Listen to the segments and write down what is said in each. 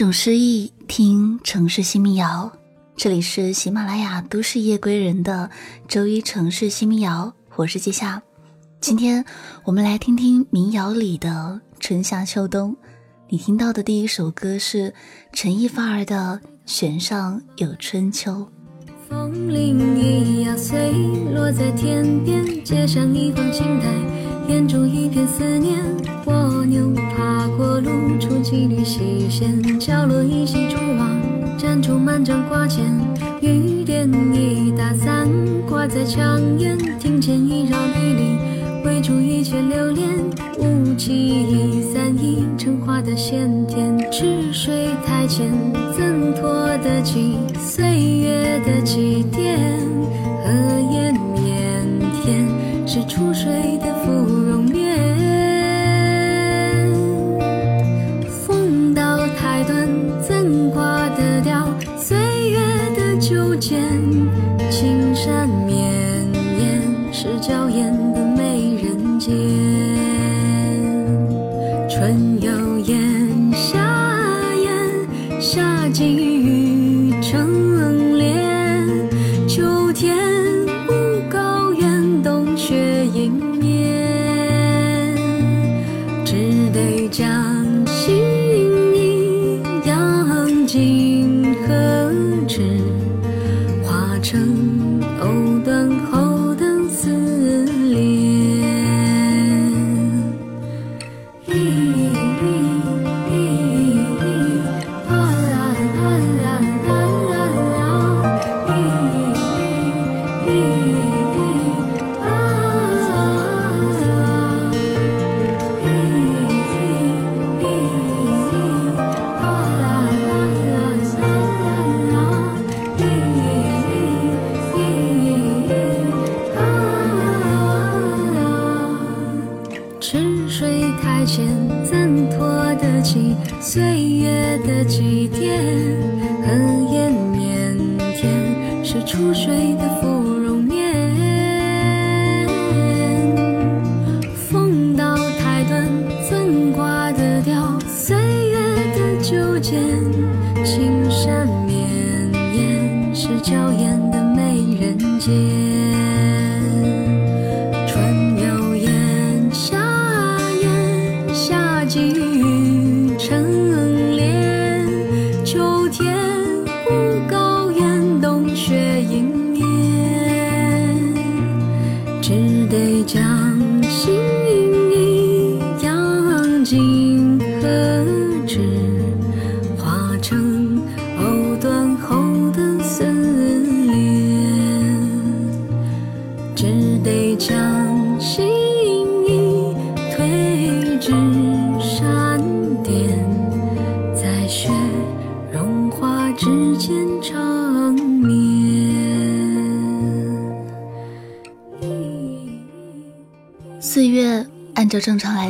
一种诗意，听城市新民谣。这里是喜马拉雅都市夜归人的周一城市新民谣，我是季夏。今天我们来听听民谣里的春夏秋冬。你听到的第一首歌是陈奕发儿的《弦上有春秋》。风铃一摇碎，落在天边，街上一方青苔，眼中一片思念。蜗牛爬过路，几缕细线，角落一袭蛛网，粘住满张挂件。雨点一打伞，挂在墙沿，庭前一绕绿篱，围住一切留恋。雾气一散，已成花的线，天，池水太浅，怎拖得起岁月的积淀？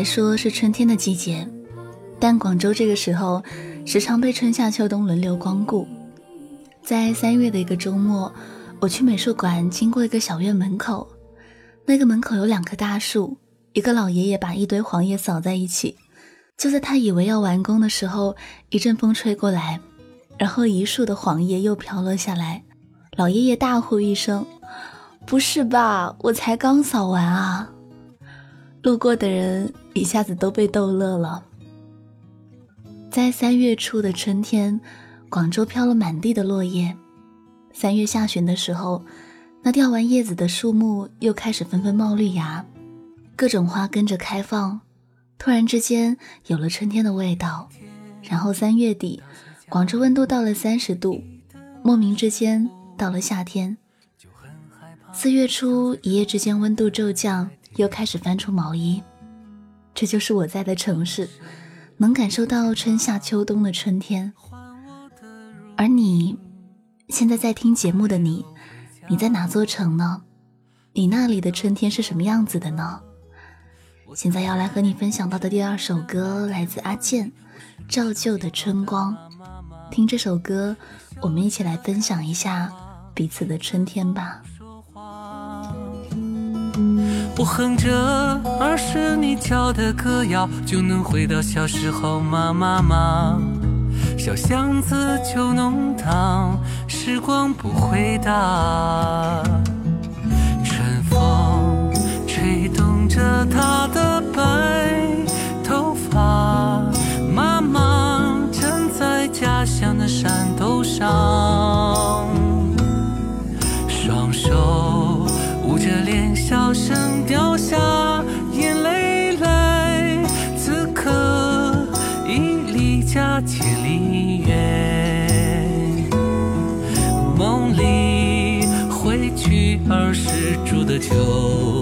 来说是春天的季节，但广州这个时候时常被春夏秋冬轮流光顾。在三月的一个周末，我去美术馆，经过一个小院门口，那个门口有两棵大树，一个老爷爷把一堆黄叶扫在一起。就在他以为要完工的时候，一阵风吹过来，然后一树的黄叶又飘落下来。老爷爷大呼一声：“不是吧，我才刚扫完啊！”路过的人一下子都被逗乐了。在三月初的春天，广州飘了满地的落叶。三月下旬的时候，那掉完叶子的树木又开始纷纷冒绿芽，各种花跟着开放。突然之间，有了春天的味道。然后三月底，广州温度到了三十度，莫名之间到了夏天。四月初，一夜之间温度骤降，又开始翻出毛衣。这就是我在的城市，能感受到春夏秋冬的春天。而你，现在在听节目的你，你在哪座城呢？你那里的春天是什么样子的呢？现在要来和你分享到的第二首歌来自阿健，《照旧的春光》。听这首歌，我们一起来分享一下彼此的春天吧。我哼着儿时你教的歌谣，就能回到小时候，妈妈妈。小巷子旧弄堂，时光不回答。春风吹动着她的白头发，妈妈站在家乡的山头上，双手捂着脸，小声就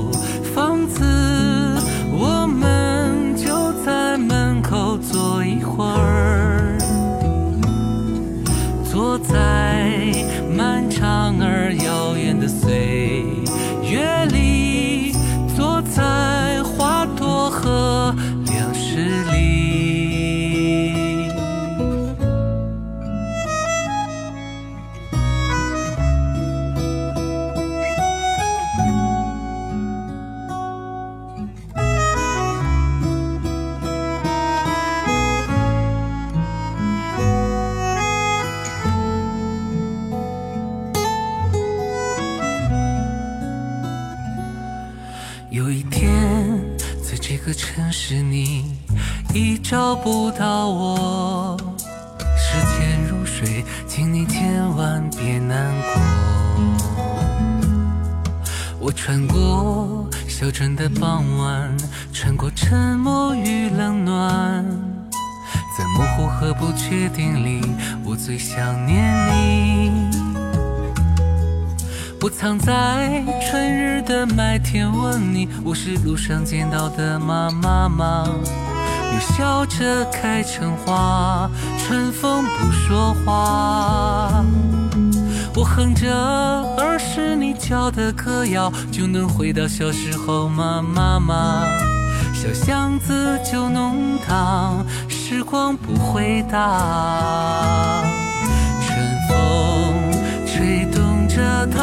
个城市你已找不到我，时间如水，请你千万别难过。我穿过小镇的傍晚，穿过沉默与冷暖，在模糊和不确定里，我最想念你。我藏在春日的麦田，问你我是路上见到的妈妈吗？你笑着开成花，春风不说话。我哼着儿时你教的歌谣，就能回到小时候吗？妈妈，小巷子旧弄堂，时光不回答。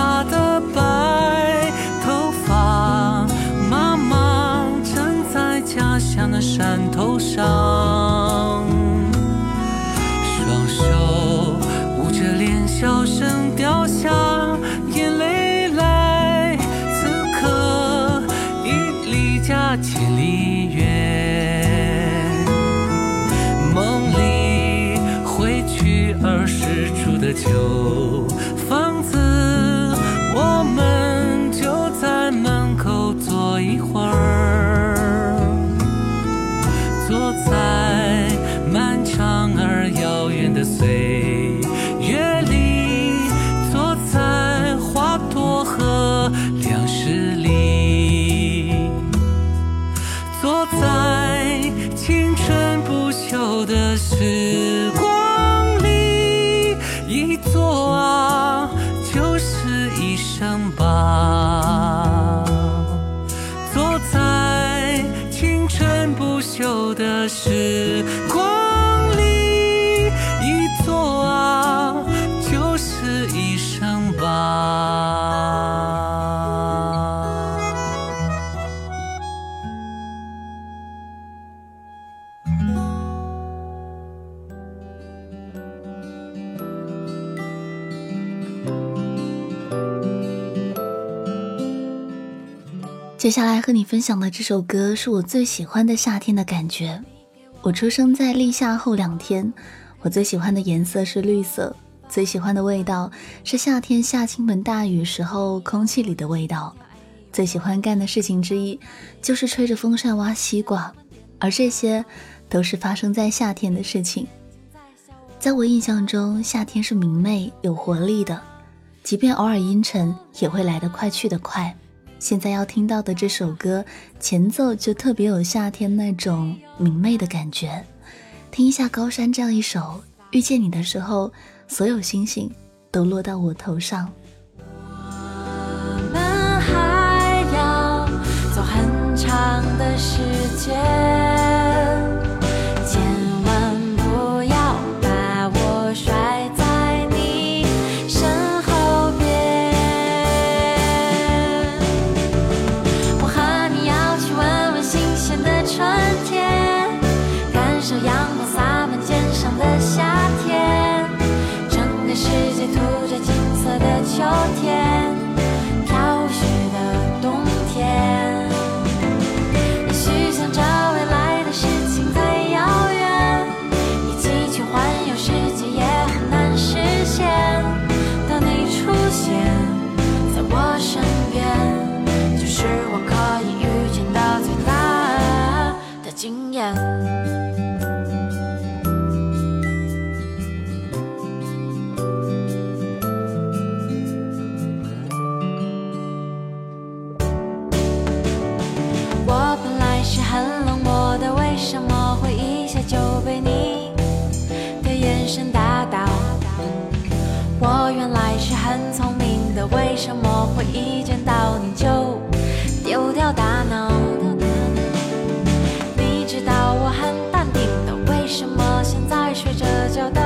她的白头发，妈妈站在家乡的山头上，双手捂着脸，小声掉下眼泪来。此刻已离家千里远。梦里回去儿时住的旧坐在青春不朽的时光。接下来和你分享的这首歌是我最喜欢的夏天的感觉。我出生在立夏后两天，我最喜欢的颜色是绿色，最喜欢的味道是夏天下倾盆大雨时候空气里的味道。最喜欢干的事情之一就是吹着风扇挖西瓜，而这些都是发生在夏天的事情。在我印象中，夏天是明媚有活力的，即便偶尔阴沉，也会来得快去得快。现在要听到的这首歌，前奏就特别有夏天那种明媚的感觉。听一下高山这样一首《遇见你的时候》，所有星星都落到我头上。我们还要走很长的时间，色的秋天。什么会一见到你就丢掉大脑？你知道我很淡定的，为什么现在睡着觉都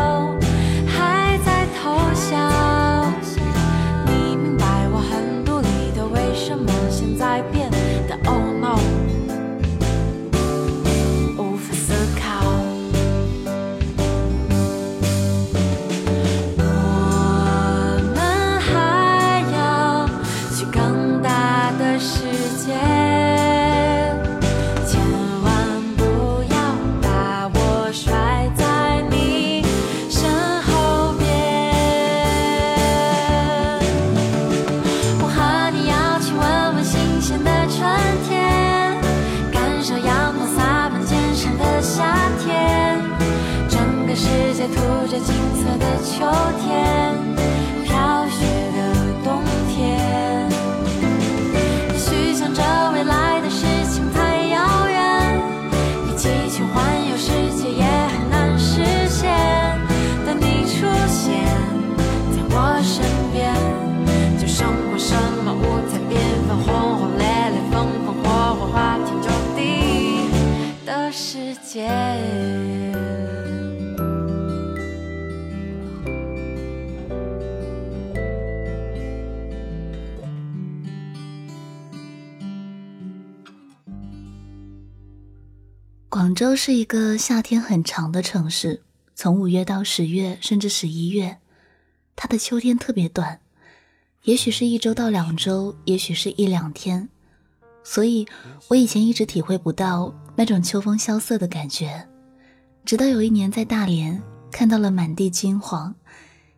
州是一个夏天很长的城市，从五月到十月，甚至十一月。它的秋天特别短，也许是一周到两周，也许是一两天。所以我以前一直体会不到那种秋风萧瑟的感觉，直到有一年在大连看到了满地金黄，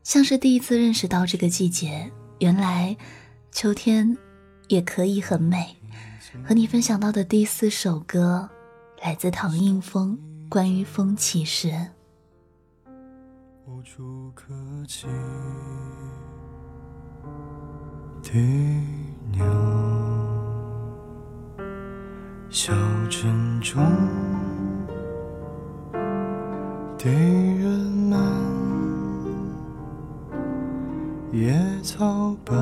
像是第一次认识到这个季节，原来秋天也可以很美。和你分享到的第四首歌。来自唐映枫关于风起时。无处可栖的鸟，小镇中的人们，野草般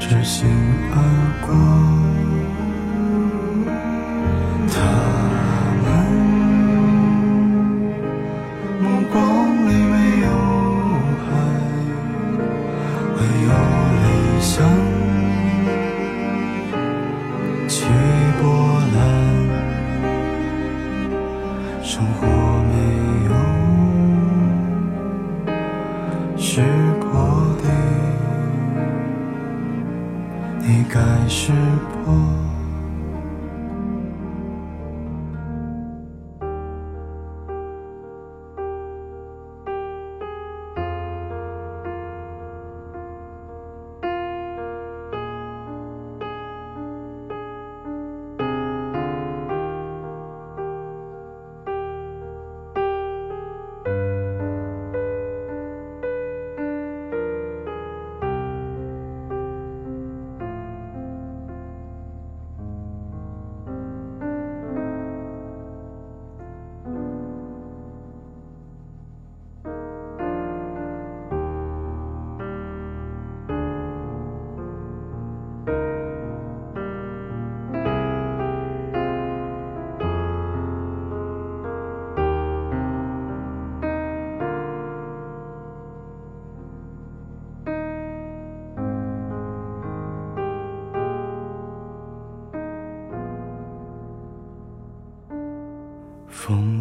知心而过。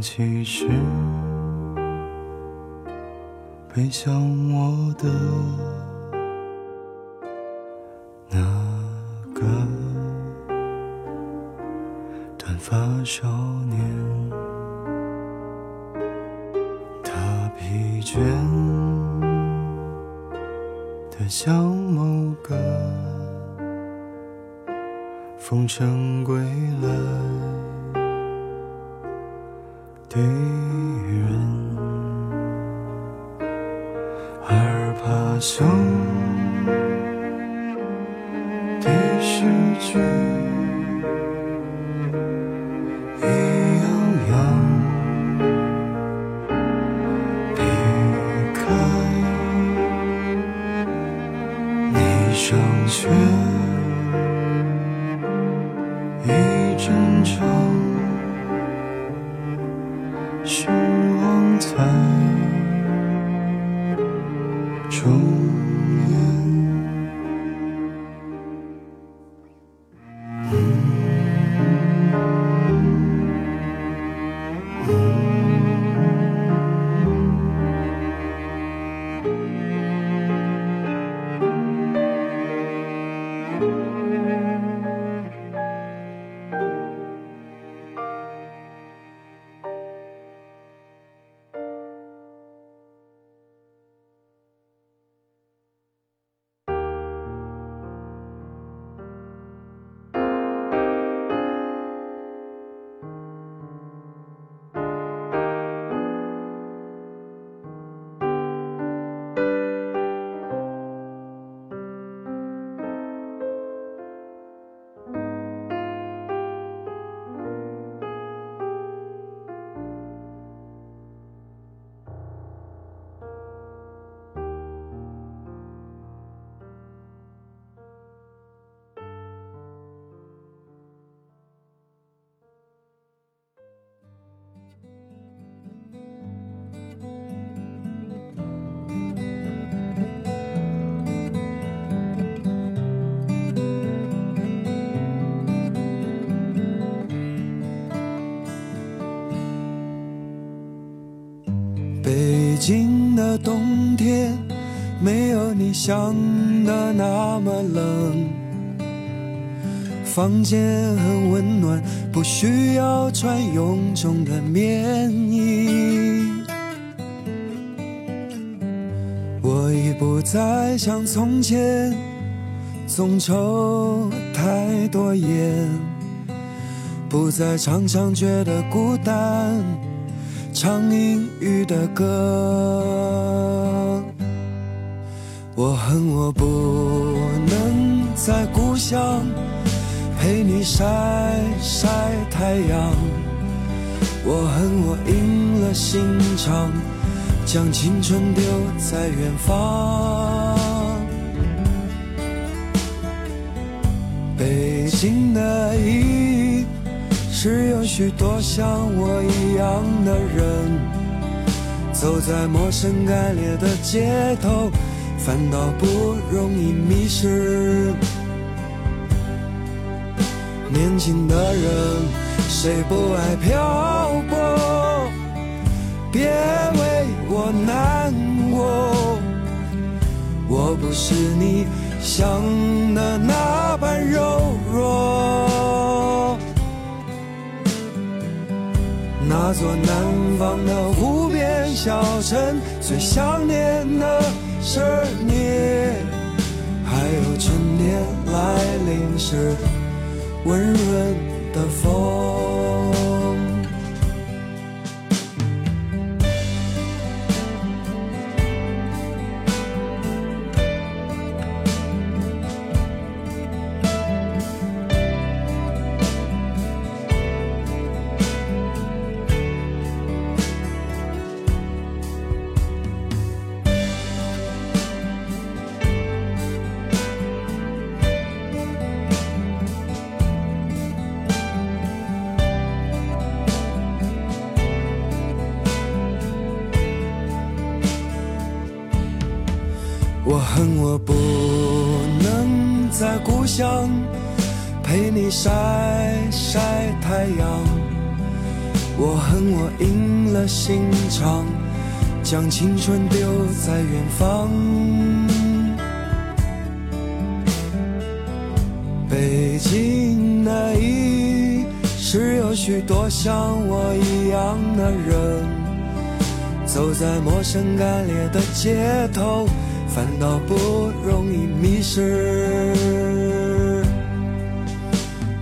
其实，背向我的那个短发少年，他疲倦的像某个风尘归来。北的冬天没有你想的那么冷，房间很温暖，不需要穿臃肿的棉衣。我已不再像从前总抽太多烟，不再常常觉得孤单。唱阴郁的歌，我恨我不能在故乡陪你晒晒太阳，我恨我赢了心肠，将青春丢在远方。北京的一。是有许多像我一样的人，走在陌生干裂的街头，反倒不容易迷失。年轻的人，谁不爱漂泊？别为我难过。我不是你想的那般柔弱。那座南方的湖边小城，最想念的是你，还有春天来临时温润的风。晒晒太阳，我恨我赢了心肠，将青春丢在远方。北京的已是有许多像我一样的人，走在陌生干裂的街头。反倒不容易迷失。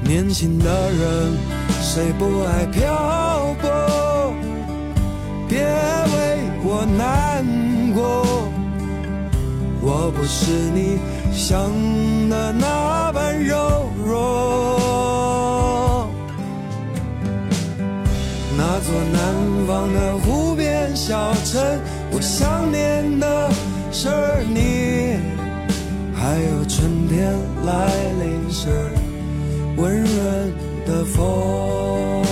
年轻的人，谁不爱漂泊？别为我难过，我不是你想的那般柔弱。那座南方的湖边小城，我想念的。是你，还有春天来临时温润的风。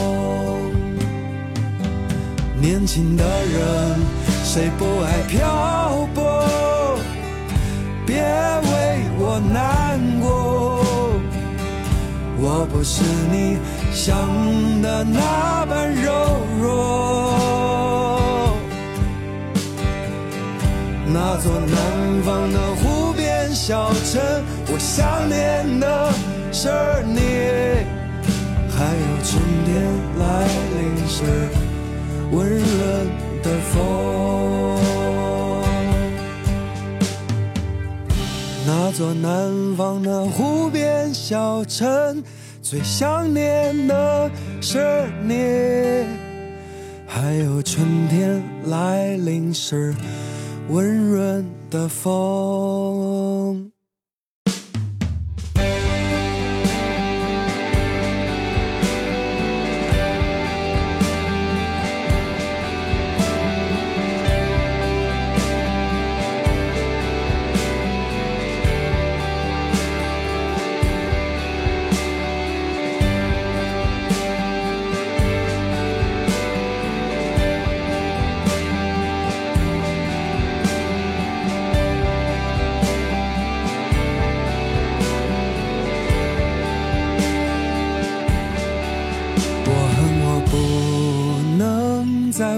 年轻的人，谁不爱漂泊？别为我难过，我不是你想的那般柔弱。那座南方的湖边小城，我想念的是你，还有春天来临时温润的风。那座南方的湖边小城，最想念的是你，还有春天来临时。温润的风。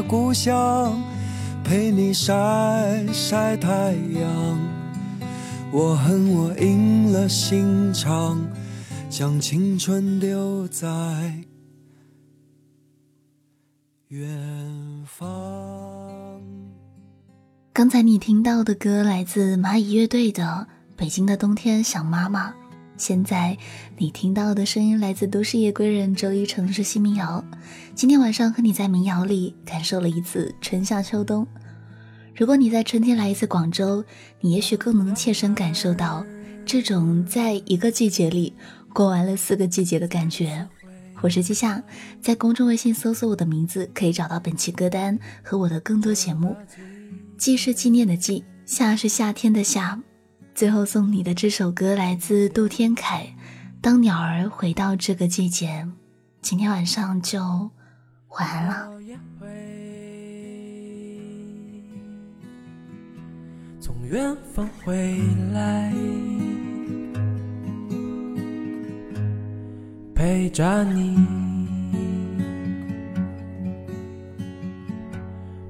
故乡陪你晒晒太阳，我恨我赢了心肠，将青春丢在远方。刚才你听到的歌来自蚂蚁乐队的《北京的冬天想妈妈》。现在你听到的声音来自都市夜归人周一城市新民谣。今天晚上和你在民谣里感受了一次春夏秋冬。如果你在春天来一次广州，你也许更能切身感受到这种在一个季节里过完了四个季节的感觉。我是季夏，在公众微信搜索我的名字，可以找到本期歌单和我的更多节目。季是纪念的季，夏是夏天的夏。最后送你的这首歌来自杜天凯，《当鸟儿回到这个季节》，今天晚上就晚安了。从远方回来，陪着你，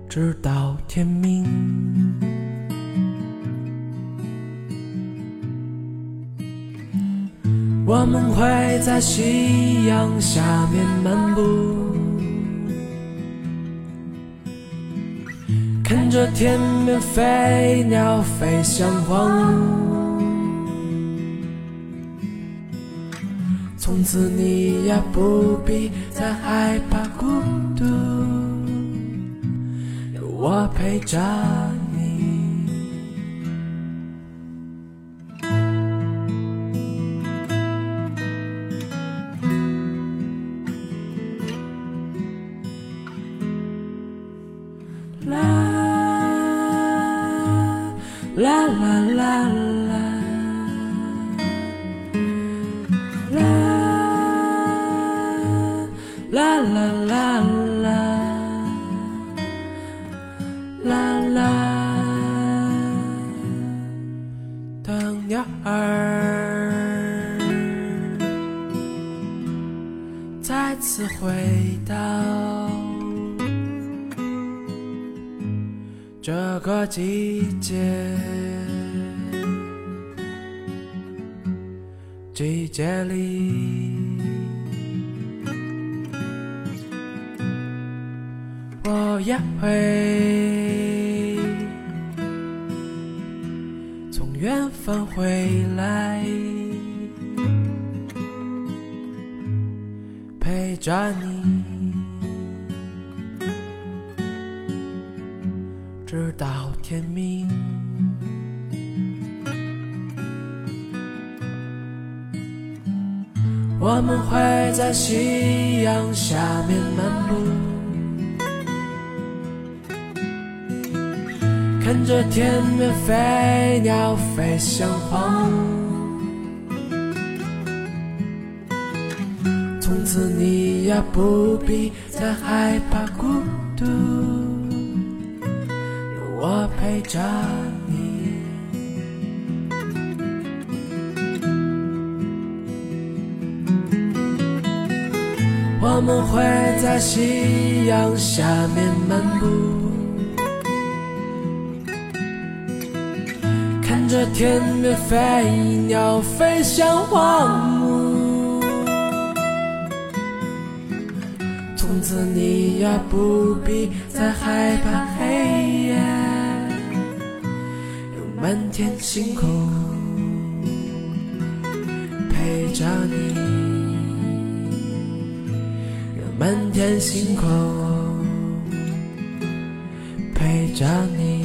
直到天明。我们会在夕阳下面漫步，看着天边飞鸟飞向荒芜。从此你也不必再害怕孤独，有我陪着啦啦啦啦啦。等鸟儿再次回到这个季节季节里会从远方回来，陪着你，直到天明。我们会在夕阳下面漫步，看着天边飞鸟飞向荒芜。从此你也不必再害怕孤独，有我陪着你。我们会在夕阳下面漫步，看着天边飞鸟飞向荒芜。从此你也不必再害怕黑夜，有满天星空陪着你。有满天星空陪着你。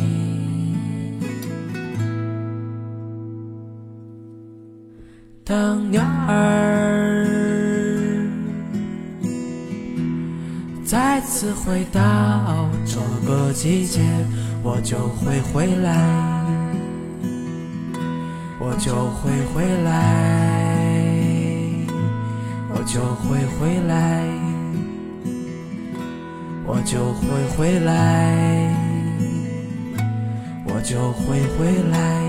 当鸟儿再次回到这个季节，我就会回来，我就会回来，我就会回来。我就会回来，我就会回来。